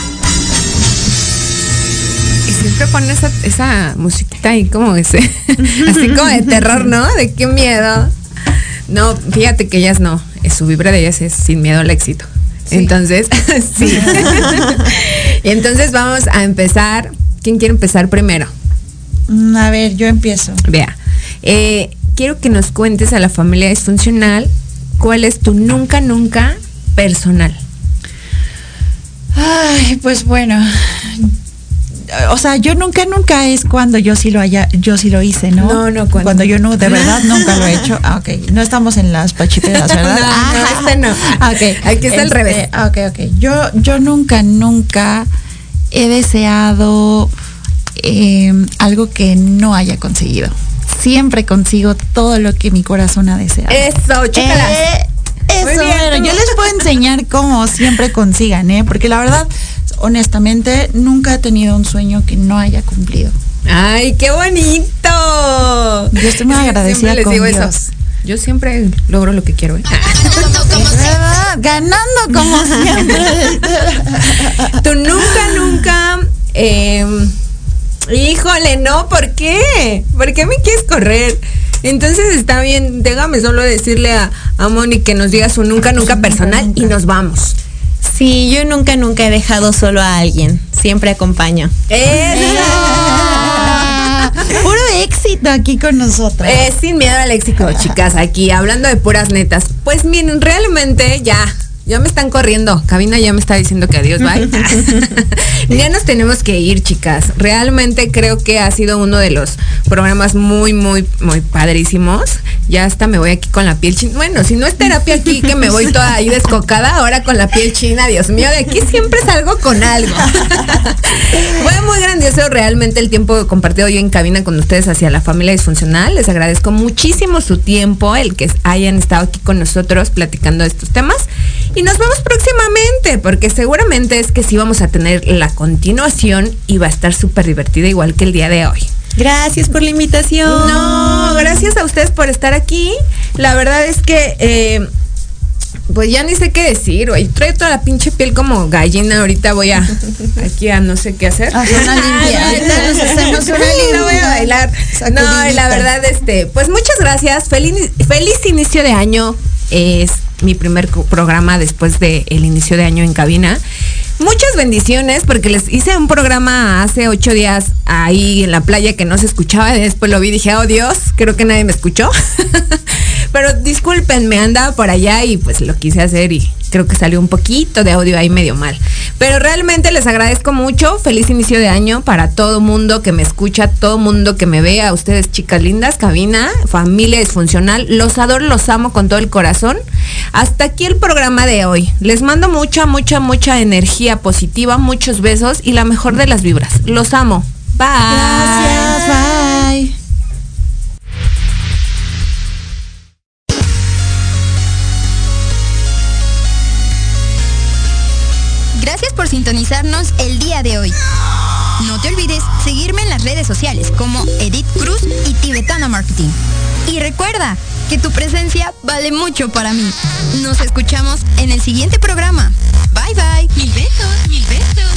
Siempre pone esa, esa musiquita ahí como ese, así como de terror, ¿no? De qué miedo. No, fíjate que ellas no, eh, su vibra de ellas es sin miedo al éxito. Entonces, sí. y entonces vamos a empezar. ¿Quién quiere empezar primero? Mm, A ver, yo empiezo. Vea, eh, quiero que nos cuentes a la familia disfuncional cuál es tu nunca, nunca personal. Ay, pues bueno. O sea, yo nunca, nunca es cuando yo sí lo haya, yo sí lo hice, ¿no? No, no, cuando- cuando, yo no, de verdad nunca lo he hecho. Ah, ok. No estamos en las pachiperas, ¿verdad? No, no, Ah, este no. ah, ok. Aquí está al Este, revés. ah, Ok, ok. Yo, yo nunca, nunca he deseado eh, algo que no haya conseguido. Siempre consigo todo lo que mi corazón ha deseado. Eso, chócalas. Eh, eso, bien, bueno, yo les puedo enseñar cómo siempre consigan, ¿eh? Porque la verdad, honestamente, nunca he tenido un sueño que no haya cumplido. ¡Ay, qué bonito! Yo estoy muy agradecida siempre les con digo Dios. eso. Yo siempre logro lo que quiero. ¿eh? Ganando como siempre. Tú nunca, nunca. eh, híjole, no, ¿por qué? ¿Por qué me quieres correr? Entonces está bien, déjame solo decirle a, a Moni que nos diga su nunca, nunca personal y nos vamos. Sí, yo nunca, nunca he dejado solo a alguien. Siempre acompaño. ¡Eso! Puro éxito aquí con nosotros. Eh, sin miedo al éxito, chicas, aquí hablando de puras netas. Pues miren, realmente ya, ya me están corriendo. Cabina ya me está diciendo que adiós, bye. ya nos tenemos que ir, chicas. Realmente creo que ha sido uno de los programas muy, muy, muy padrísimos. Ya hasta me voy aquí con la piel china. Bueno, si no es terapia aquí, que me voy toda ahí descocada, ahora con la piel china, Dios mío, de aquí siempre salgo con algo. Fue muy grandioso realmente el tiempo compartido yo en cabina con ustedes hacia la familia disfuncional. Les agradezco muchísimo su tiempo, el que hayan estado aquí con nosotros platicando de estos temas. Y nos vemos próximamente, porque seguramente es que sí vamos a tener la continuación y va a estar súper divertida igual que el día de hoy. Gracias por la invitación. No, gracias a ustedes por estar aquí. La verdad es que, eh, pues ya ni sé qué decir, güey. Traigo toda la pinche piel como gallina. Ahorita voy a, aquí a no sé qué hacer. Haz una limpia. Nos hacemos una limpia. voy a bailar. No, y la Sacudidita. verdad, este, pues muchas gracias. Feliz, feliz inicio de año. Es mi primer programa después del inicio de año en cabina. Muchas bendiciones porque les hice un programa hace ocho días ahí en la playa que no se escuchaba. Y después lo vi y dije, oh Dios, creo que nadie me escuchó. Pero disculpen, me andaba por allá y pues lo quise hacer y creo que salió un poquito de audio ahí medio mal. Pero realmente les agradezco mucho. Feliz inicio de año para todo mundo que me escucha, todo mundo que me vea. Ustedes, chicas lindas, cabina, familia disfuncional. Los adoro, los amo con todo el corazón. Hasta aquí el programa de hoy. Les mando mucha, mucha, mucha energía positiva, muchos besos y la mejor de las vibras. Los amo. Bye. Gracias, bye. Gracias por sintonizarnos el día de hoy. No te olvides seguirme en las redes sociales como Edith Cruz y Tibetana Marketing. Y recuerda que tu presencia vale mucho para mí. Nos escuchamos en el siguiente programa. Bye bye. Mil besos, mil besos.